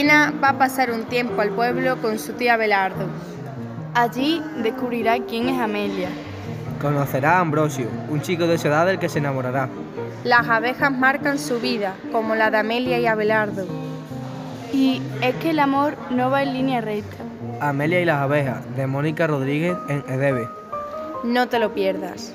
Elena va a pasar un tiempo al pueblo con su tía Belardo. Allí descubrirá quién es Amelia. Conocerá a Ambrosio, un chico de su edad del que se enamorará. Las abejas marcan su vida, como la de Amelia y Abelardo. Y es que el amor no va en línea recta. Amelia y las abejas, de Mónica Rodríguez en Edebe. No te lo pierdas.